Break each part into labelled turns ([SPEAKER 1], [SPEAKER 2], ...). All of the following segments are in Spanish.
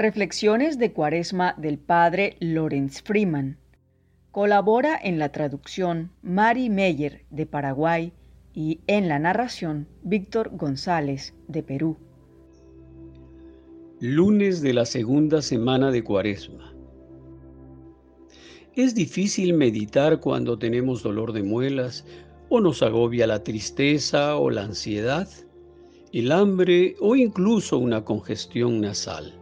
[SPEAKER 1] Reflexiones de Cuaresma del Padre Lorenz Freeman. Colabora en la traducción Mari Meyer de Paraguay y en la narración Víctor González de Perú.
[SPEAKER 2] Lunes de la segunda semana de Cuaresma. Es difícil meditar cuando tenemos dolor de muelas o nos agobia la tristeza o la ansiedad, el hambre o incluso una congestión nasal.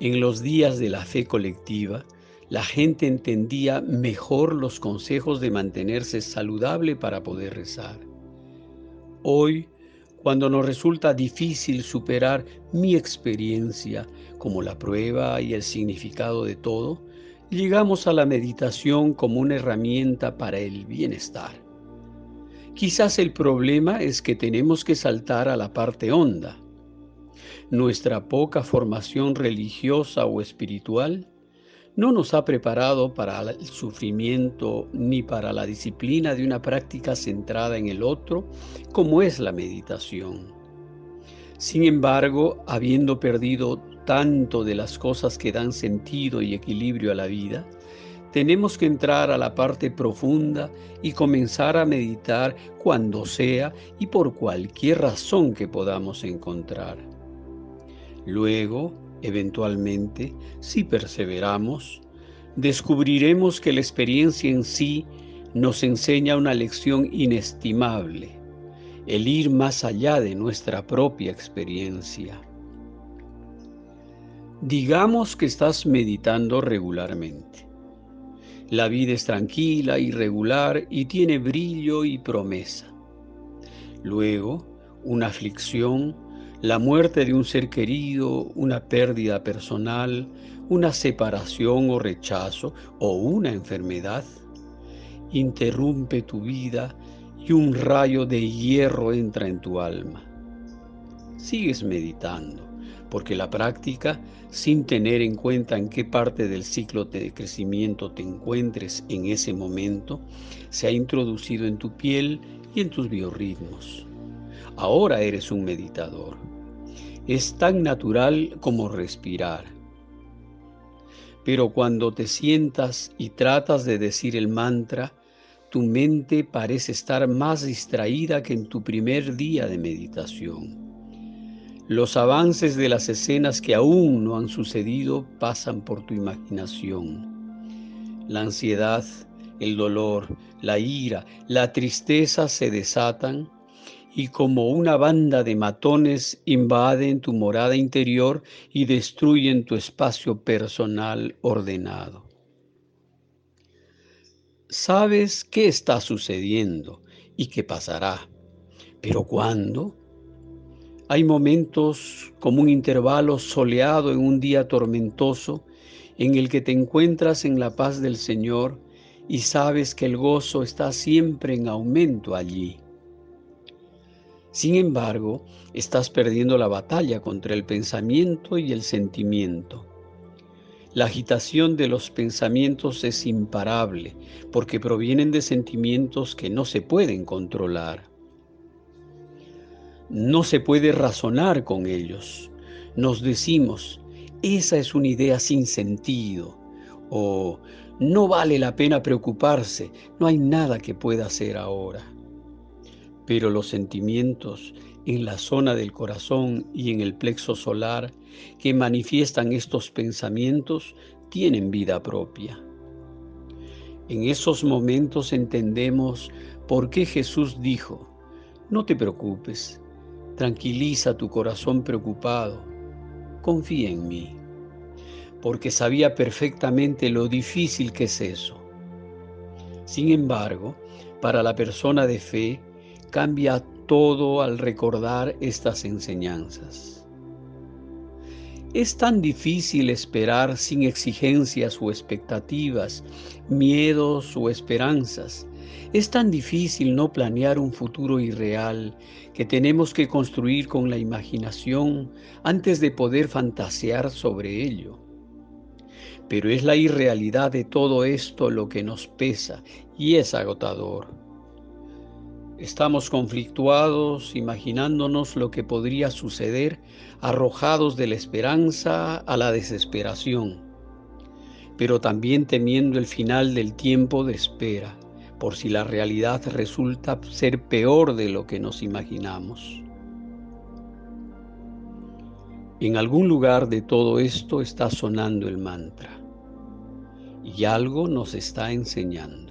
[SPEAKER 2] En los días de la fe colectiva, la gente entendía mejor los consejos de mantenerse saludable para poder rezar. Hoy, cuando nos resulta difícil superar mi experiencia como la prueba y el significado de todo, llegamos a la meditación como una herramienta para el bienestar. Quizás el problema es que tenemos que saltar a la parte honda, nuestra poca formación religiosa o espiritual no nos ha preparado para el sufrimiento ni para la disciplina de una práctica centrada en el otro, como es la meditación. Sin embargo, habiendo perdido tanto de las cosas que dan sentido y equilibrio a la vida, tenemos que entrar a la parte profunda y comenzar a meditar cuando sea y por cualquier razón que podamos encontrar. Luego, eventualmente, si perseveramos, descubriremos que la experiencia en sí nos enseña una lección inestimable, el ir más allá de nuestra propia experiencia. Digamos que estás meditando regularmente. La vida es tranquila y regular y tiene brillo y promesa. Luego, una aflicción la muerte de un ser querido, una pérdida personal, una separación o rechazo o una enfermedad, interrumpe tu vida y un rayo de hierro entra en tu alma. Sigues meditando, porque la práctica, sin tener en cuenta en qué parte del ciclo de crecimiento te encuentres en ese momento, se ha introducido en tu piel y en tus biorritmos. Ahora eres un meditador es tan natural como respirar. Pero cuando te sientas y tratas de decir el mantra, tu mente parece estar más distraída que en tu primer día de meditación. Los avances de las escenas que aún no han sucedido pasan por tu imaginación. La ansiedad, el dolor, la ira, la tristeza se desatan y como una banda de matones invaden tu morada interior y destruyen tu espacio personal ordenado. Sabes qué está sucediendo y qué pasará, pero ¿cuándo? Hay momentos como un intervalo soleado en un día tormentoso en el que te encuentras en la paz del Señor y sabes que el gozo está siempre en aumento allí. Sin embargo, estás perdiendo la batalla contra el pensamiento y el sentimiento. La agitación de los pensamientos es imparable porque provienen de sentimientos que no se pueden controlar. No se puede razonar con ellos. Nos decimos, esa es una idea sin sentido o no vale la pena preocuparse, no hay nada que pueda hacer ahora pero los sentimientos en la zona del corazón y en el plexo solar que manifiestan estos pensamientos tienen vida propia. En esos momentos entendemos por qué Jesús dijo, no te preocupes, tranquiliza tu corazón preocupado, confía en mí, porque sabía perfectamente lo difícil que es eso. Sin embargo, para la persona de fe, cambia todo al recordar estas enseñanzas. Es tan difícil esperar sin exigencias o expectativas, miedos o esperanzas. Es tan difícil no planear un futuro irreal que tenemos que construir con la imaginación antes de poder fantasear sobre ello. Pero es la irrealidad de todo esto lo que nos pesa y es agotador. Estamos conflictuados, imaginándonos lo que podría suceder, arrojados de la esperanza a la desesperación, pero también temiendo el final del tiempo de espera, por si la realidad resulta ser peor de lo que nos imaginamos. En algún lugar de todo esto está sonando el mantra y algo nos está enseñando.